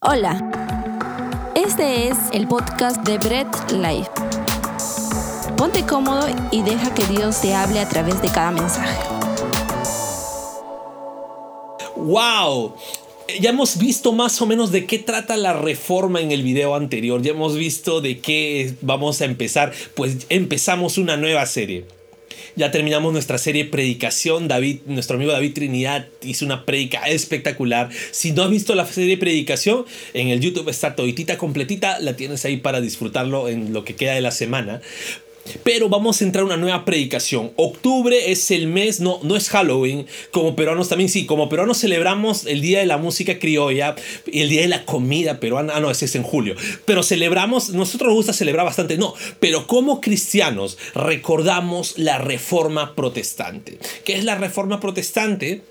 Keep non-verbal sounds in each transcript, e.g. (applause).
Hola, este es el podcast de Bread Life. Ponte cómodo y deja que Dios te hable a través de cada mensaje. ¡Wow! Ya hemos visto más o menos de qué trata la reforma en el video anterior. Ya hemos visto de qué vamos a empezar. Pues empezamos una nueva serie. Ya terminamos nuestra serie Predicación. David, nuestro amigo David Trinidad hizo una predica espectacular. Si no has visto la serie Predicación, en el YouTube está toditita completita. La tienes ahí para disfrutarlo en lo que queda de la semana. Pero vamos a entrar a una nueva predicación. Octubre es el mes, no, no es Halloween, como peruanos también sí, como peruanos celebramos el Día de la Música Criolla y el Día de la Comida Peruana, ah no, ese es en julio, pero celebramos, nosotros nos gusta celebrar bastante, no, pero como cristianos recordamos la Reforma Protestante. ¿Qué es la Reforma Protestante?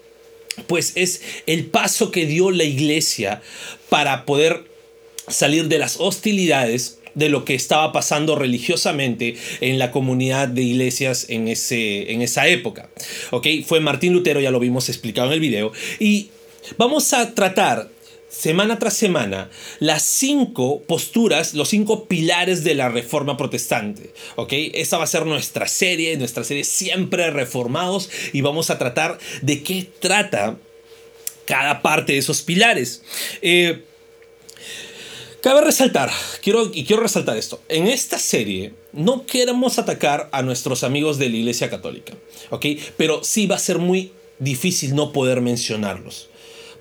Pues es el paso que dio la iglesia para poder salir de las hostilidades de lo que estaba pasando religiosamente en la comunidad de iglesias en, ese, en esa época. ¿Ok? Fue Martín Lutero, ya lo vimos explicado en el video. Y vamos a tratar semana tras semana las cinco posturas, los cinco pilares de la reforma protestante. ¿Ok? Esta va a ser nuestra serie, nuestra serie siempre reformados y vamos a tratar de qué trata cada parte de esos pilares. Eh, Cabe resaltar, quiero, y quiero resaltar esto, en esta serie no queremos atacar a nuestros amigos de la Iglesia Católica, ¿ok? Pero sí va a ser muy difícil no poder mencionarlos,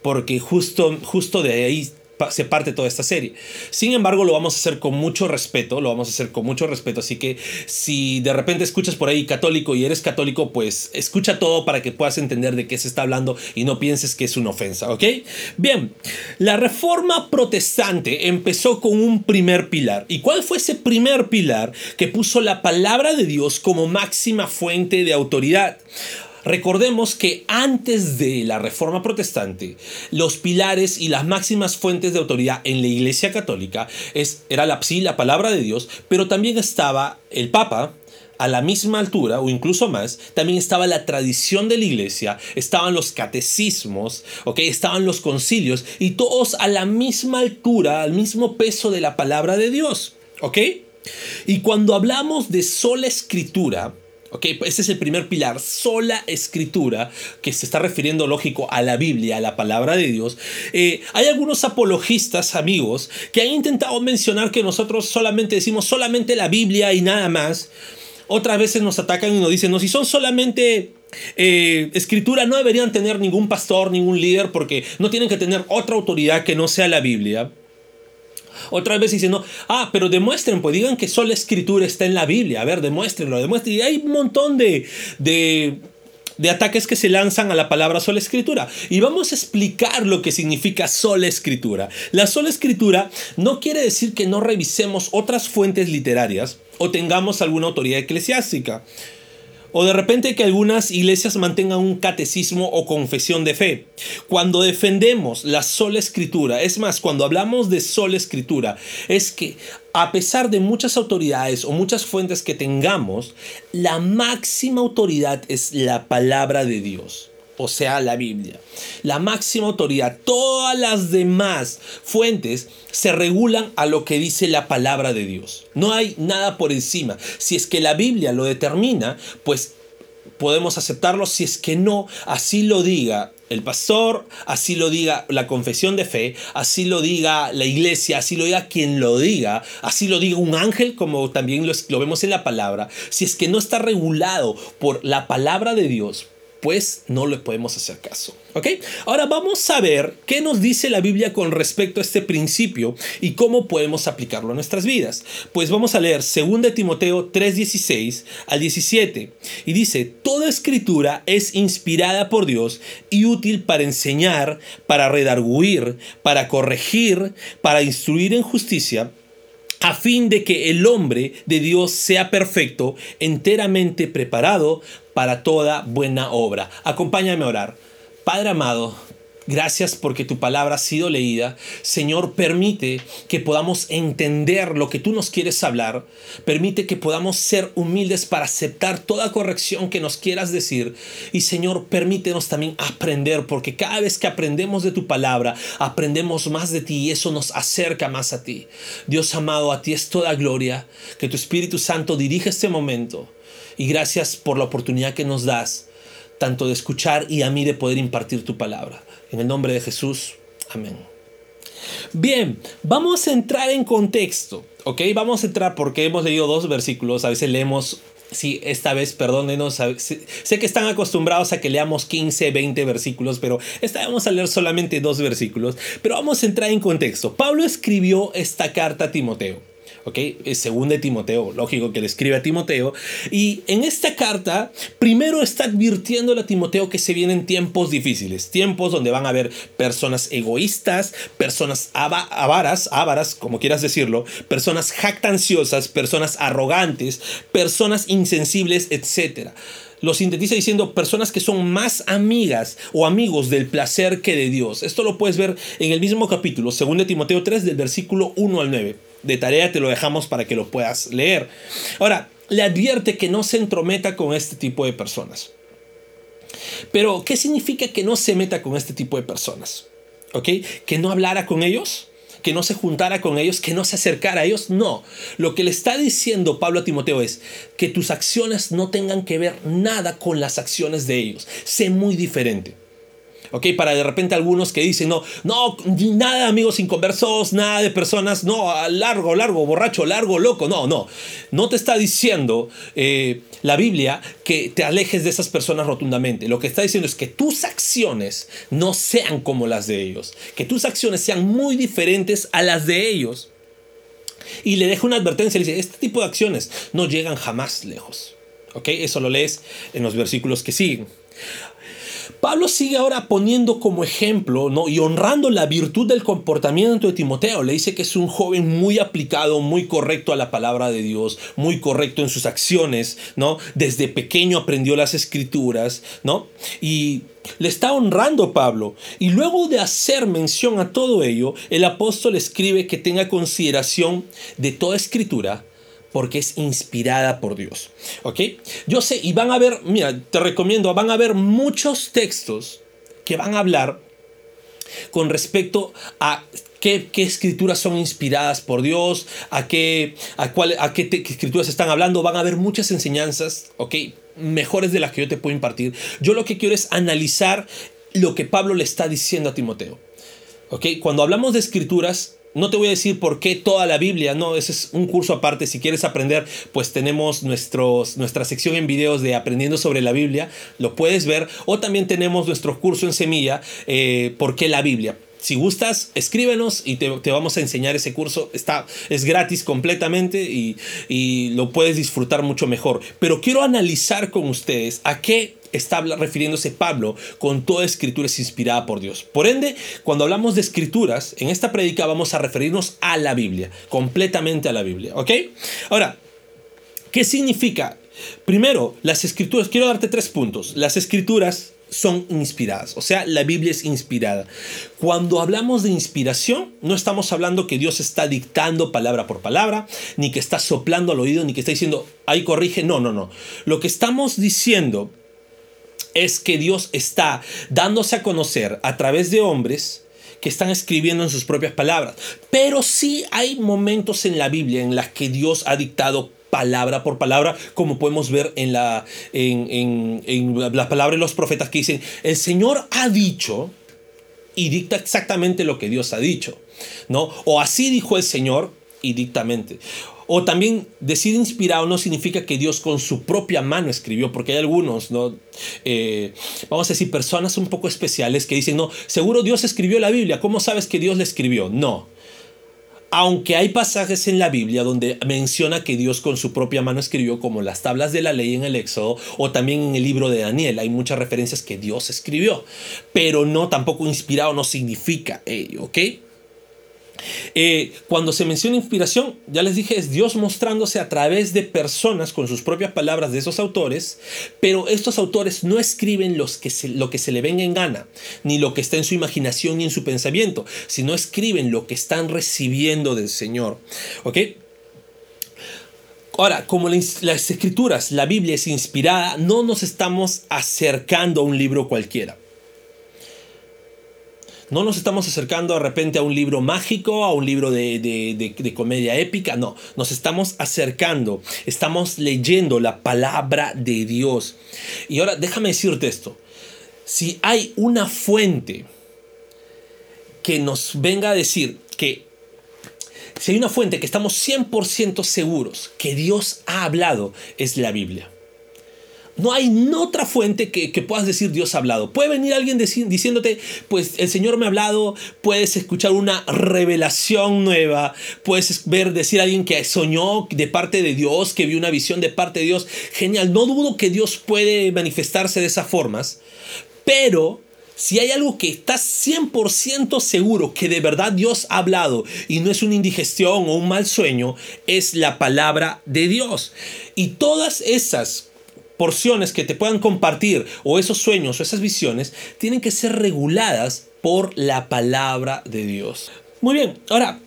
porque justo, justo de ahí se parte toda esta serie. Sin embargo, lo vamos a hacer con mucho respeto, lo vamos a hacer con mucho respeto, así que si de repente escuchas por ahí católico y eres católico, pues escucha todo para que puedas entender de qué se está hablando y no pienses que es una ofensa, ¿ok? Bien, la reforma protestante empezó con un primer pilar. ¿Y cuál fue ese primer pilar que puso la palabra de Dios como máxima fuente de autoridad? Recordemos que antes de la Reforma Protestante, los pilares y las máximas fuentes de autoridad en la Iglesia Católica es, era la, sí, la palabra de Dios, pero también estaba el Papa, a la misma altura o incluso más, también estaba la tradición de la iglesia, estaban los catecismos, ¿okay? estaban los concilios y todos a la misma altura, al mismo peso de la palabra de Dios. ¿ok? Y cuando hablamos de sola escritura, Ok, ese es el primer pilar, sola escritura, que se está refiriendo, lógico, a la Biblia, a la palabra de Dios. Eh, hay algunos apologistas, amigos, que han intentado mencionar que nosotros solamente decimos solamente la Biblia y nada más. Otras veces nos atacan y nos dicen, no, si son solamente eh, escritura, no deberían tener ningún pastor, ningún líder, porque no tienen que tener otra autoridad que no sea la Biblia. Otra vez diciendo, ah, pero demuestren, pues digan que solo la escritura está en la Biblia. A ver, demuéstrenlo, demuestren. Y hay un montón de, de, de ataques que se lanzan a la palabra sola escritura. Y vamos a explicar lo que significa sola escritura. La sola escritura no quiere decir que no revisemos otras fuentes literarias o tengamos alguna autoridad eclesiástica. O de repente que algunas iglesias mantengan un catecismo o confesión de fe. Cuando defendemos la sola escritura, es más, cuando hablamos de sola escritura, es que a pesar de muchas autoridades o muchas fuentes que tengamos, la máxima autoridad es la palabra de Dios o sea, la Biblia. La máxima autoridad, todas las demás fuentes se regulan a lo que dice la palabra de Dios. No hay nada por encima. Si es que la Biblia lo determina, pues podemos aceptarlo. Si es que no, así lo diga el pastor, así lo diga la confesión de fe, así lo diga la iglesia, así lo diga quien lo diga, así lo diga un ángel, como también lo, vemos en la palabra. Si es que no está regulado por la palabra de Dios, pues no le podemos hacer caso. ¿Ok? Ahora vamos a ver qué nos dice la Biblia con respecto a este principio y cómo podemos aplicarlo a nuestras vidas. Pues vamos a leer 2 Timoteo 3:16 al 17 y dice, toda escritura es inspirada por Dios y útil para enseñar, para redarguir, para corregir, para instruir en justicia a fin de que el hombre de Dios sea perfecto, enteramente preparado para toda buena obra. Acompáñame a orar. Padre amado, Gracias porque tu palabra ha sido leída. Señor, permite que podamos entender lo que tú nos quieres hablar. Permite que podamos ser humildes para aceptar toda corrección que nos quieras decir. Y Señor, permítenos también aprender, porque cada vez que aprendemos de tu palabra, aprendemos más de ti y eso nos acerca más a ti. Dios amado, a ti es toda gloria. Que tu Espíritu Santo dirija este momento. Y gracias por la oportunidad que nos das, tanto de escuchar y a mí de poder impartir tu palabra. En el nombre de Jesús, amén. Bien, vamos a entrar en contexto, ¿ok? Vamos a entrar porque hemos leído dos versículos, a veces leemos Sí, esta vez, perdónenos, sé que están acostumbrados a que leamos 15, 20 versículos, pero esta vez vamos a leer solamente dos versículos. Pero vamos a entrar en contexto. Pablo escribió esta carta a Timoteo. ¿Ok? Es según de Timoteo, lógico que le escribe a Timoteo. Y en esta carta, primero está advirtiéndole a Timoteo que se vienen tiempos difíciles, tiempos donde van a haber personas egoístas, personas avaras, avaras, como quieras decirlo, personas jactanciosas, personas arrogantes, personas insensibles, etc lo sintetiza diciendo personas que son más amigas o amigos del placer que de Dios. Esto lo puedes ver en el mismo capítulo, según de Timoteo 3, del versículo 1 al 9 de tarea te lo dejamos para que lo puedas leer. Ahora, le advierte que no se entrometa con este tipo de personas. Pero, ¿qué significa que no se meta con este tipo de personas? ¿Ok? Que no hablara con ellos, que no se juntara con ellos, que no se acercara a ellos. No, lo que le está diciendo Pablo a Timoteo es que tus acciones no tengan que ver nada con las acciones de ellos. Sé muy diferente. ¿Ok? Para de repente algunos que dicen, no, no, nada de amigos inconversos, nada de personas, no, largo, largo, borracho, largo, loco, no, no. No te está diciendo eh, la Biblia que te alejes de esas personas rotundamente. Lo que está diciendo es que tus acciones no sean como las de ellos, que tus acciones sean muy diferentes a las de ellos. Y le deja una advertencia, le dice, este tipo de acciones no llegan jamás lejos. ¿Ok? Eso lo lees en los versículos que siguen. Pablo sigue ahora poniendo como ejemplo ¿no? y honrando la virtud del comportamiento de Timoteo. Le dice que es un joven muy aplicado, muy correcto a la palabra de Dios, muy correcto en sus acciones, ¿no? Desde pequeño aprendió las escrituras, ¿no? Y le está honrando Pablo. Y luego de hacer mención a todo ello, el apóstol escribe que tenga consideración de toda escritura porque es inspirada por Dios. ¿Ok? Yo sé, y van a ver, mira, te recomiendo, van a ver muchos textos que van a hablar con respecto a qué, escrituras son inspiradas por Dios, a qué, a cuál, a qué, escrituras están hablando. Van a haber muchas enseñanzas, ¿ok? Mejores de las que yo te puedo impartir. Yo lo que quiero es analizar lo que Pablo le está diciendo a Timoteo. ¿Ok? Cuando hablamos de escrituras, no te voy a decir por qué toda la Biblia, no, ese es un curso aparte. Si quieres aprender, pues tenemos nuestra sección en videos de aprendiendo sobre la Biblia, lo puedes ver. O también tenemos nuestro curso en semilla, eh, ¿por qué la Biblia? Si gustas, escríbenos y te, vamos a enseñar ese curso. Está, es gratis completamente y, y lo puedes disfrutar mucho mejor. Pero quiero analizar con ustedes a qué está refiriéndose Pablo con toda escritura es inspirada por Dios. Por ende, cuando hablamos de escrituras, en esta predica vamos a referirnos a la Biblia, completamente a la Biblia, ¿ok? Ahora, ¿qué significa? Primero, las escrituras, quiero darte tres puntos. Las escrituras son inspiradas, o sea, la Biblia es inspirada. Cuando hablamos de inspiración, no estamos hablando que Dios está dictando palabra por palabra, ni que está soplando al oído, ni que está diciendo, ahí corrige, no, no, no. Lo que estamos diciendo es que Dios está dándose a conocer a través de hombres que están escribiendo en sus propias palabras. Pero sí hay momentos en la Biblia en las que Dios ha dictado palabra por palabra, como podemos ver en la, en, la palabra de los profetas que dicen, el Señor ha dicho y dicta exactamente lo que Dios ha dicho, ¿no? O así dijo el Señor y dictamente. O también decir inspirado no significa que Dios con su propia mano escribió, porque hay algunos, ¿no? Eh, vamos a decir, personas un poco especiales que dicen, no, seguro Dios escribió la Biblia, ¿cómo sabes que Dios la escribió? No. Aunque hay pasajes en la Biblia donde menciona que Dios con su propia mano escribió, como las tablas de la ley en el Éxodo, o también en el libro de Daniel, hay muchas referencias que Dios escribió, pero no tampoco inspirado no significa ello, ¿ok? Eh, cuando se menciona inspiración, ya les dije, es Dios mostrándose a través de personas con sus propias palabras de esos autores, pero estos autores no escriben los que lo que se le venga en gana, ni lo que está en su imaginación ni en su pensamiento, sino escriben lo que están recibiendo del Señor. ¿Ok? Ahora, como las escrituras, la Biblia es inspirada, no nos estamos acercando a un libro cualquiera. No nos estamos acercando de repente a un libro mágico, a un libro de, comedia épica, no, nos estamos acercando, estamos leyendo la palabra de Dios. Y ahora déjame decirte esto, si hay una fuente que nos venga a decir que si hay una fuente que estamos 100% seguros que Dios ha hablado, es la Biblia. No hay otra fuente que, puedas decir Dios ha hablado. Puede venir alguien diciéndote, pues el Señor me ha hablado, puedes escuchar una revelación nueva, puedes ver, decir a alguien que soñó de parte de Dios, que vio una visión de parte de Dios. Genial, no dudo que Dios puede manifestarse de esas formas, pero si hay algo que estás 100% seguro que de verdad Dios ha hablado y no es una indigestión o un mal sueño, es la palabra de Dios. Y todas esas porciones que te puedan compartir o esos sueños o esas visiones tienen que ser reguladas por la palabra de Dios. Muy bien, ahora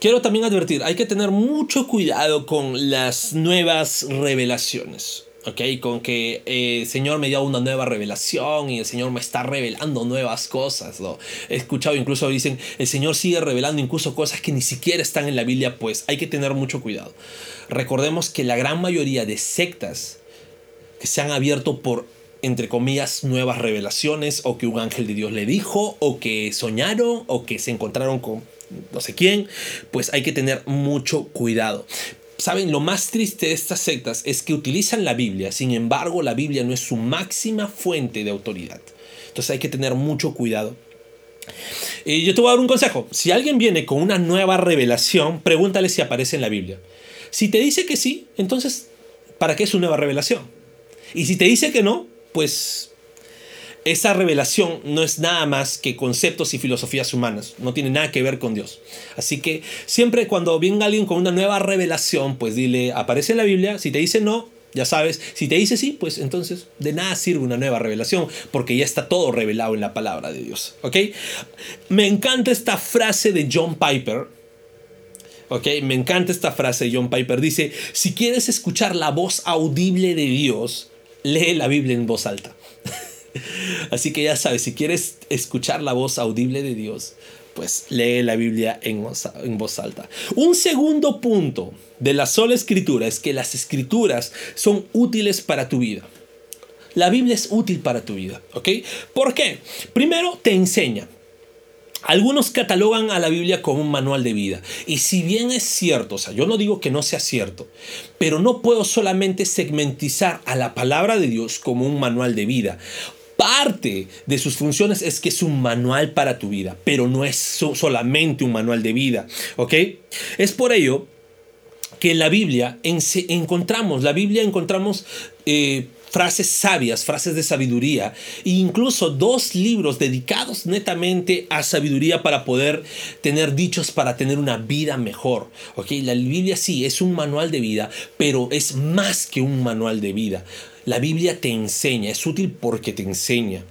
quiero también advertir, hay que tener mucho cuidado con las nuevas revelaciones. ¿ok? Con que eh, el Señor me dio una nueva revelación y el Señor me está revelando nuevas cosas. ¿no? He escuchado incluso dicen, el Señor sigue revelando incluso cosas que ni siquiera están en la Biblia, pues hay que tener mucho cuidado. Recordemos que la gran mayoría de sectas que se han abierto por, entre comillas, nuevas revelaciones, o que un ángel de Dios le dijo, o que soñaron, o que se encontraron con no sé quién, pues hay que tener mucho cuidado. Saben, lo más triste de estas sectas es que utilizan la Biblia, sin embargo la Biblia no es su máxima fuente de autoridad. Entonces hay que tener mucho cuidado. Y yo te voy a dar un consejo. Si alguien viene con una nueva revelación, pregúntale si aparece en la Biblia. Si te dice que sí, entonces, ¿para qué es su nueva revelación? Y si te dice que no, pues esa revelación no es nada más que conceptos y filosofías humanas, no tiene nada que ver con Dios. Así que siempre cuando venga alguien con una nueva revelación, pues dile, aparece en la Biblia, si te dice no, ya sabes, si te dice sí, pues entonces de nada sirve una nueva revelación, porque ya está todo revelado en la palabra de Dios, ¿ok? Me encanta esta frase de John Piper, ¿ok? Me encanta esta frase de John Piper, dice, si quieres escuchar la voz audible de Dios, lee la Biblia en voz alta. (laughs) Así que ya sabes, si quieres escuchar la voz audible de Dios, pues lee la Biblia en voz, en voz, alta. Un segundo punto de la sola escritura es que las escrituras son útiles para tu vida. La Biblia es útil para tu vida, ¿ok? ¿Por qué? Primero te enseña. Algunos catalogan a la Biblia como un manual de vida. Y si bien es cierto, o sea, yo no digo que no sea cierto, pero no puedo solamente segmentizar a la palabra de Dios como un manual de vida. Parte de sus funciones es que es un manual para tu vida, pero no es solamente un manual de vida, ¿ok? Es por ello que en la Biblia encontramos, la Biblia encontramos eh, frases sabias, frases de sabiduría, e incluso dos libros dedicados netamente a sabiduría para poder tener dichos para tener una vida mejor. ¿ok? La Biblia sí es un manual de vida, pero es más que un manual de vida. La Biblia te enseña, es útil porque te enseña.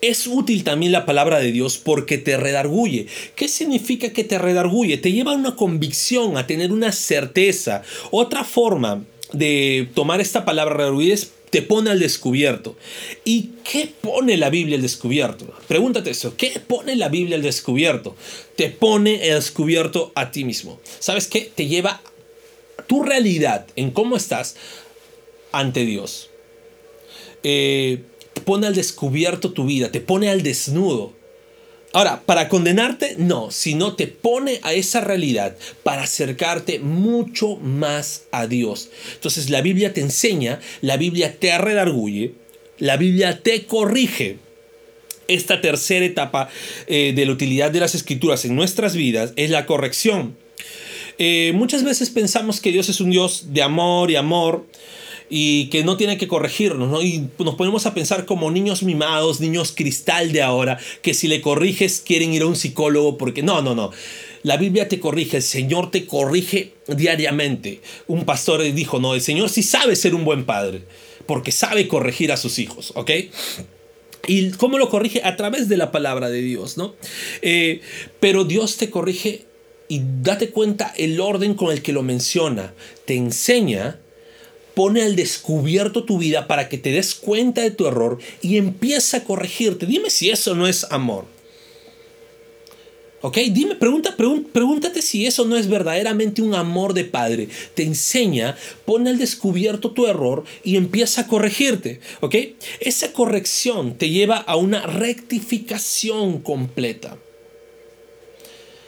Es útil también la palabra de Dios porque te redarguye. ¿Qué significa que te redarguye? Te lleva a una convicción, a tener una certeza. Otra forma de tomar esta palabra redarguye es te pone al descubierto. ¿Y qué pone la Biblia al descubierto? Pregúntate eso, ¿qué pone la Biblia al descubierto? Te pone al descubierto a ti mismo. ¿Sabes qué? Te lleva tu realidad en cómo estás ante Dios. Eh, pone al descubierto tu vida, te pone al desnudo. Ahora, para condenarte, no, sino te pone a esa realidad para acercarte mucho más a Dios. Entonces la Biblia te enseña, la Biblia te redarguye, la Biblia te corrige. Esta tercera etapa eh, de la utilidad de las escrituras en nuestras vidas es la corrección. Eh, muchas veces pensamos que Dios es un Dios de amor y amor, y que no tiene que corregirnos, ¿no? Y nos ponemos a pensar como niños mimados, niños cristal de ahora, que si le corriges quieren ir a un psicólogo porque no, no, no. La Biblia te corrige, el Señor te corrige diariamente. Un pastor dijo, no, el Señor sí sabe ser un buen padre, porque sabe corregir a sus hijos, ¿ok? ¿Y cómo lo corrige? A través de la palabra de Dios, ¿no? Eh, pero Dios te corrige y date cuenta el orden con el que lo menciona. Te enseña, pone al descubierto tu vida para que te des cuenta de tu error y empieza a corregirte. Dime si eso no es amor. ¿Ok? Dime, pregunta, pregúntate si eso no es verdaderamente un amor de padre. Te enseña, pone al descubierto tu error y empieza a corregirte. ¿Ok? Esa corrección te lleva a una rectificación completa.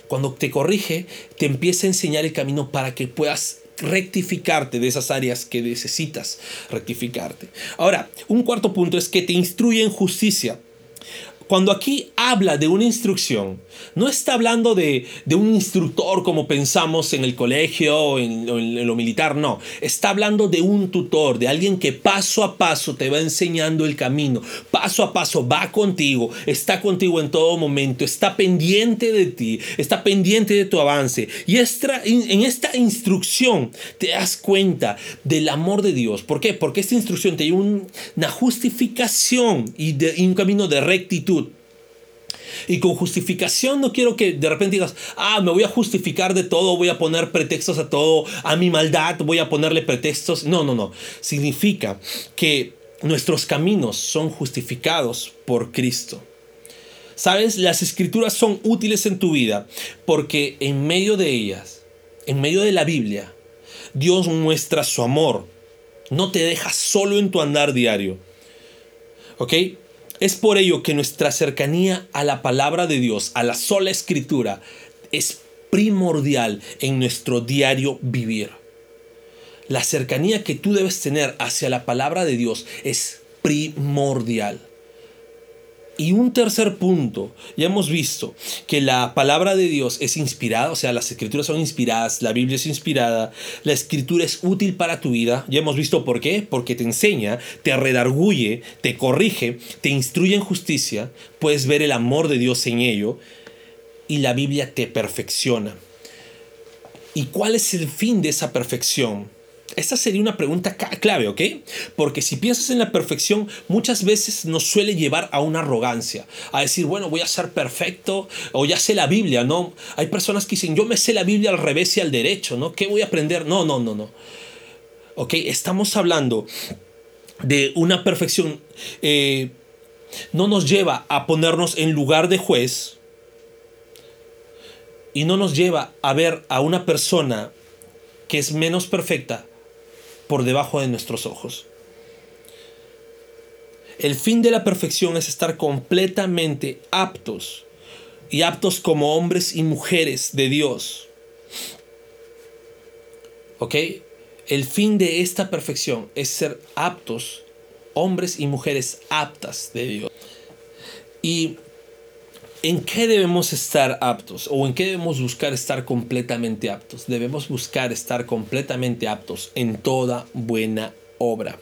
Cuando te corrige, te empieza a enseñar el camino para que puedas rectificarte de esas áreas que necesitas rectificarte. Ahora, un cuarto punto es que te instruye en justicia. Cuando aquí habla de una instrucción, no está hablando de, un instructor como pensamos en el colegio o en, lo militar, no. Está hablando de un tutor, de alguien que paso a paso te va enseñando el camino, paso a paso va contigo, está contigo en todo momento, está pendiente de ti, está pendiente de tu avance. Y en esta instrucción te das cuenta del amor de Dios. ¿Por qué? Porque esta instrucción te lleva una justificación y un camino de rectitud y con justificación no quiero que de repente digas, ah, me voy a justificar de todo, voy a poner pretextos a todo, a mi maldad voy a ponerle pretextos. No, no, no. Significa que nuestros caminos son justificados por Cristo. Sabes, las escrituras son útiles en tu vida porque en medio de ellas, en medio de la Biblia, Dios muestra su amor. No te deja solo en tu andar diario. ¿Ok? Es por ello que nuestra cercanía a la palabra de Dios, a la sola escritura, es primordial en nuestro diario vivir. La cercanía que tú debes tener hacia la palabra de Dios es primordial. Y un tercer punto, ya hemos visto que la palabra de Dios es inspirada, o sea, las escrituras son inspiradas, la Biblia es inspirada, la escritura es útil para tu vida, ya hemos visto por qué, porque te enseña, te redarguye, te corrige, te instruye en justicia, puedes ver el amor de Dios en ello y la Biblia te perfecciona. ¿Y cuál es el fin de esa perfección? Esta sería una pregunta clave, ¿ok? Porque si piensas en la perfección, muchas veces nos suele llevar a una arrogancia, a decir, bueno, voy a ser perfecto, o ya sé la Biblia, ¿no? Hay personas que dicen, yo me sé la Biblia al revés y al derecho, ¿no? ¿Qué voy a aprender? No, no, no, no. ¿Ok? Estamos hablando de una perfección. Eh, no nos lleva a ponernos en lugar de juez y no nos lleva a ver a una persona que es menos perfecta por debajo de nuestros ojos. El fin de la perfección es estar completamente aptos y aptos como hombres y mujeres de Dios. ¿Ok? El fin de esta perfección es ser aptos, hombres y mujeres aptas de Dios. Y ¿En qué debemos estar aptos o en qué debemos buscar estar completamente aptos? Debemos buscar estar completamente aptos en toda buena obra.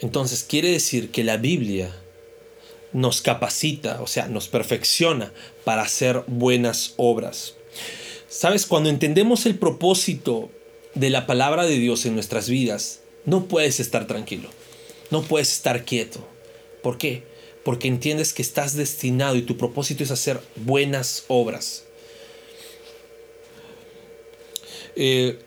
Entonces quiere decir que la Biblia nos capacita, o sea, nos perfecciona para hacer buenas obras. Sabes, cuando entendemos el propósito de la palabra de Dios en nuestras vidas, no puedes estar tranquilo, no puedes estar quieto. ¿Por qué? Porque entiendes que estás destinado y tu propósito es hacer buenas obras. Eh,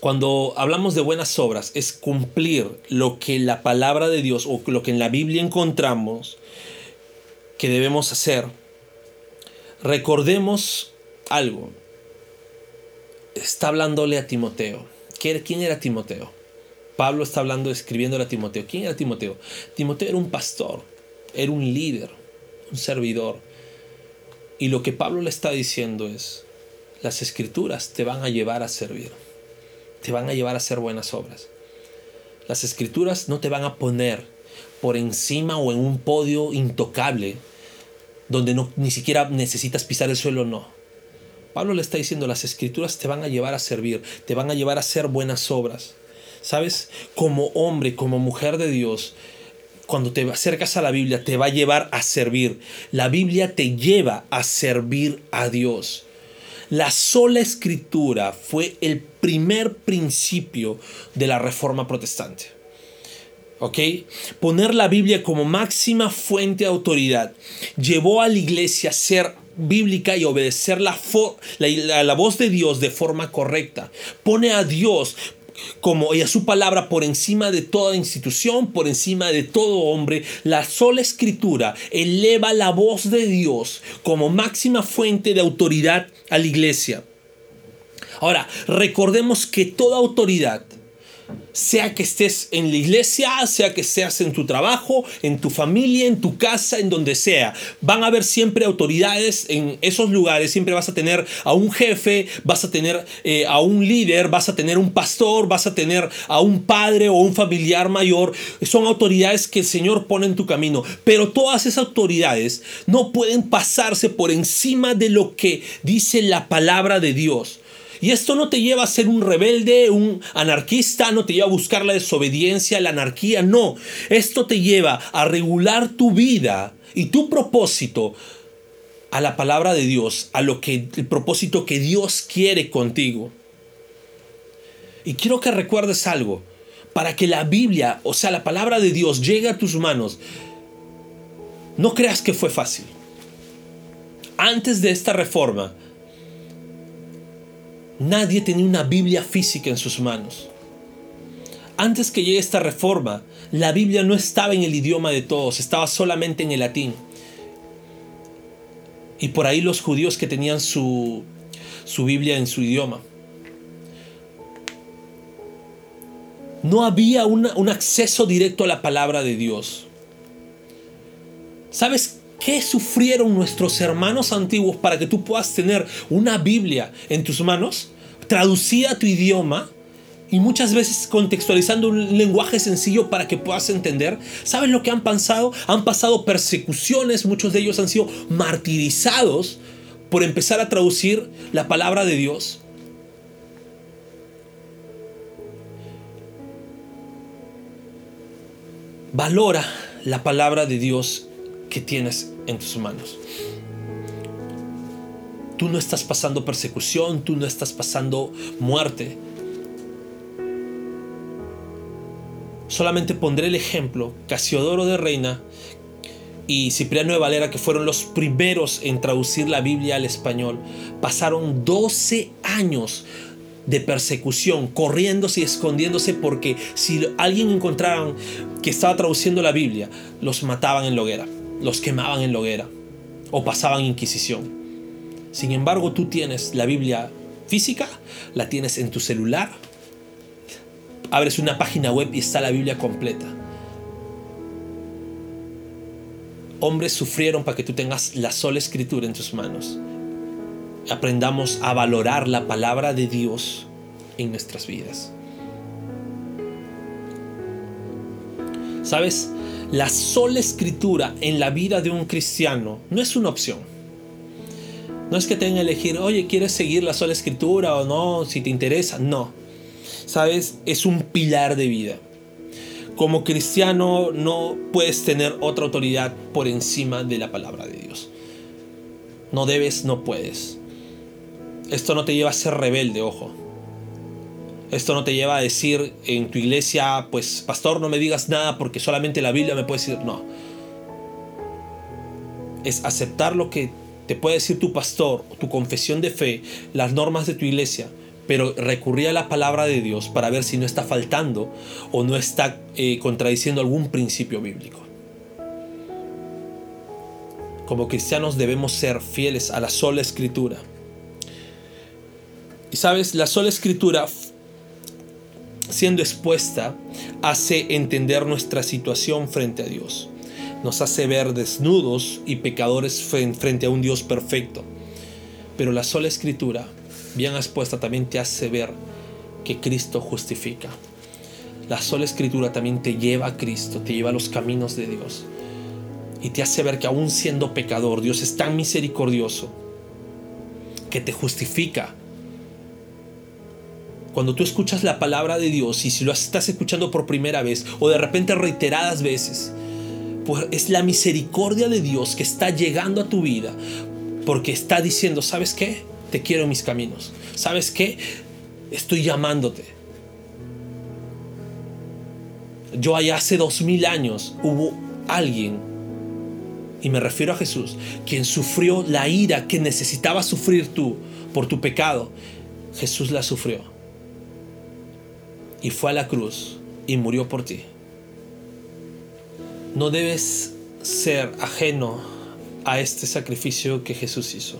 cuando hablamos de buenas obras es cumplir lo que la palabra de Dios o lo que en la Biblia encontramos que debemos hacer. Recordemos algo. Está hablándole a Timoteo. ¿Quién era Timoteo? Pablo está hablando, escribiéndole a Timoteo. ¿Quién era Timoteo? Timoteo era un pastor era un líder, un servidor. Y lo que Pablo le está diciendo es, las escrituras te van a llevar a servir, te van a llevar a hacer buenas obras. Las escrituras no te van a poner por encima o en un podio intocable donde ni siquiera necesitas pisar el suelo, no. Pablo le está diciendo, las escrituras te van a llevar a servir, te van a llevar a hacer buenas obras. ¿Sabes? Como hombre, como mujer de Dios, cuando te acercas a la Biblia, te va a llevar a servir. La Biblia te lleva a servir a Dios. La sola escritura fue el primer principio de la reforma protestante. ¿Ok? Poner la Biblia como máxima fuente de autoridad llevó a la iglesia a ser bíblica y obedecer la, voz de Dios de forma correcta. Pone a Dios como y a su palabra por encima de toda institución, por encima de todo hombre. La sola escritura eleva la voz de Dios como máxima fuente de autoridad a la iglesia. Ahora, recordemos que toda autoridad sea que estés en la iglesia, sea que seas en tu trabajo, en tu familia, en tu casa, en donde sea. Van a haber siempre autoridades en esos lugares, siempre vas a tener a un jefe, vas a tener eh, a un líder, vas a tener un pastor, vas a tener a un padre o un familiar mayor. Son autoridades que el Señor pone en tu camino. Pero todas esas autoridades no pueden pasarse por encima de lo que dice la palabra de Dios. Y esto no te lleva a ser un rebelde, un anarquista, no te lleva a buscar la desobediencia, la anarquía, no. Esto te lleva a regular tu vida y tu propósito a la palabra de Dios, a lo que el propósito que Dios quiere contigo. Y quiero que recuerdes algo, para que la Biblia, o sea, la palabra de Dios llegue a tus manos. No creas que fue fácil. Antes de esta reforma, Nadie tenía una Biblia física en sus manos. Antes que llegue esta reforma, la Biblia no estaba en el idioma de todos, estaba solamente en el latín. Y por ahí los judíos que tenían su, su Biblia en su idioma. No había un acceso directo a la palabra de Dios. ¿Sabes ¿Qué sufrieron nuestros hermanos antiguos para que tú puedas tener una Biblia en tus manos, traducida a tu idioma y muchas veces contextualizando un lenguaje sencillo para que puedas entender? ¿Sabes lo que han pasado? Han pasado persecuciones, muchos de ellos han sido martirizados por empezar a traducir la palabra de Dios. Valora la palabra de Dios que tienes en tus manos. Tú no estás pasando persecución, tú no estás pasando muerte. Solamente pondré el ejemplo, Casiodoro de Reina y Cipriano de Valera, que fueron los primeros en traducir la Biblia al español, pasaron 12 años de persecución, corriéndose y escondiéndose porque si alguien encontraran que estaba traduciendo la Biblia, los mataban en la hoguera los quemaban en la hoguera o pasaban inquisición. Sin embargo, tú tienes la Biblia física, la tienes en tu celular, abres una página web y está la Biblia completa. Hombres sufrieron para que tú tengas la sola escritura en tus manos. Aprendamos a valorar la palabra de Dios en nuestras vidas. ¿Sabes? La sola escritura en la vida de un cristiano no es una opción. No es que tenga que elegir, oye, ¿quieres seguir la sola escritura o no? Si te interesa, no. Sabes, es un pilar de vida. Como cristiano no puedes tener otra autoridad por encima de la palabra de Dios. No debes, no puedes. Esto no te lleva a ser rebelde, ojo. Esto no te lleva a decir en tu iglesia, pues pastor, no me digas nada porque solamente la Biblia me puede decir, no. Es aceptar lo que te puede decir tu pastor, tu confesión de fe, las normas de tu iglesia, pero recurrir a la palabra de Dios para ver si no está faltando o no está eh, contradiciendo algún principio bíblico. Como cristianos debemos ser fieles a la sola escritura. Y sabes, la sola escritura siendo expuesta hace entender nuestra situación frente a Dios. Nos hace ver desnudos y pecadores frente a un Dios perfecto. Pero la sola escritura, bien expuesta, también te hace ver que Cristo justifica. La sola escritura también te lleva a Cristo, te lleva a los caminos de Dios. Y te hace ver que aún siendo pecador, Dios es tan misericordioso que te justifica cuando tú escuchas la palabra de Dios y si lo estás escuchando por primera vez o de repente reiteradas veces, pues es la misericordia de Dios que está llegando a tu vida, porque está diciendo, ¿sabes qué? Te quiero en mis caminos. ¿Sabes qué? Estoy llamándote. Yo allá hace dos mil años hubo alguien, y me refiero a Jesús, quien sufrió la ira que necesitaba sufrir tú por tu pecado. Jesús la sufrió. Y fue a la cruz y murió por ti. No debes ser ajeno a este sacrificio que Jesús hizo.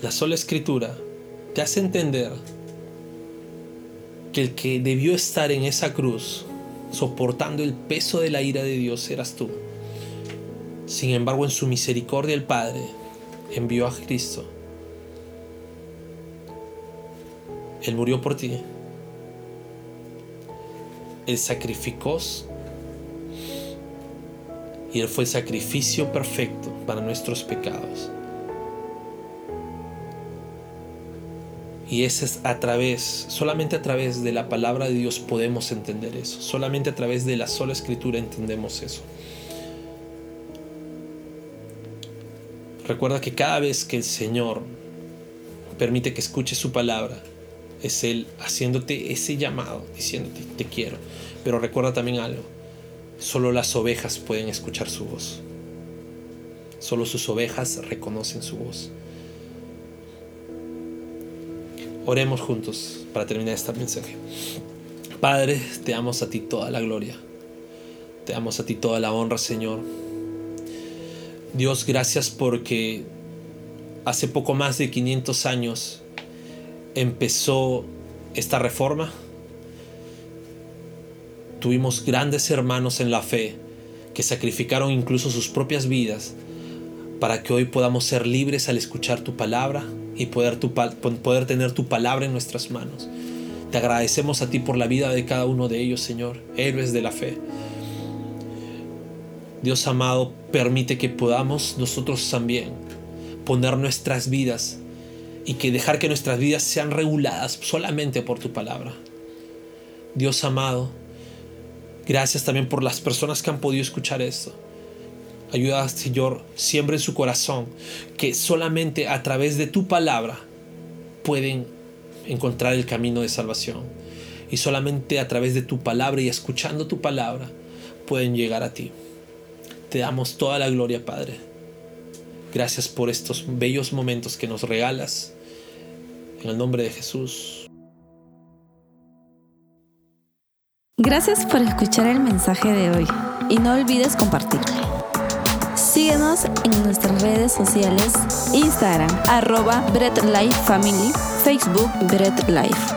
La sola escritura te hace entender que el que debió estar en esa cruz soportando el peso de la ira de Dios eras tú. Sin embargo, en su misericordia el Padre envió a Cristo. Él murió por ti. Él sacrificó y Él fue el sacrificio perfecto para nuestros pecados. Y ese es a través, solamente a través de la palabra de Dios podemos entender eso. Solamente a través de la sola escritura entendemos eso. Recuerda que cada vez que el Señor permite que escuches su palabra, es Él haciéndote ese llamado, diciéndote, te quiero. Pero recuerda también algo, solo las ovejas pueden escuchar su voz. Solo sus ovejas reconocen su voz. Oremos juntos para terminar este mensaje. Padre, te damos a ti toda la gloria. Te damos a ti toda la honra, Señor. Dios, gracias porque hace poco más de 500 años empezó esta reforma. Tuvimos grandes hermanos en la fe que sacrificaron incluso sus propias vidas para que hoy podamos ser libres al escuchar tu palabra y poder, tu, poder tener tu palabra en nuestras manos. Te agradecemos a ti por la vida de cada uno de ellos, Señor, héroes de la fe. Dios amado, permite que podamos nosotros también poner nuestras vidas y que dejar que nuestras vidas sean reguladas solamente por tu palabra. Dios amado, gracias también por las personas que han podido escuchar esto. Ayuda, Señor, siempre en su corazón que solamente a través de tu palabra pueden encontrar el camino de salvación. Y solamente a través de tu palabra y escuchando tu palabra pueden llegar a ti. Te damos toda la gloria, Padre. Gracias por estos bellos momentos que nos regalas. En el nombre de Jesús. Gracias por escuchar el mensaje de hoy y no olvides compartirlo. Síguenos en nuestras redes sociales, Instagram, arroba Bread Life Family, Facebook Bread Life.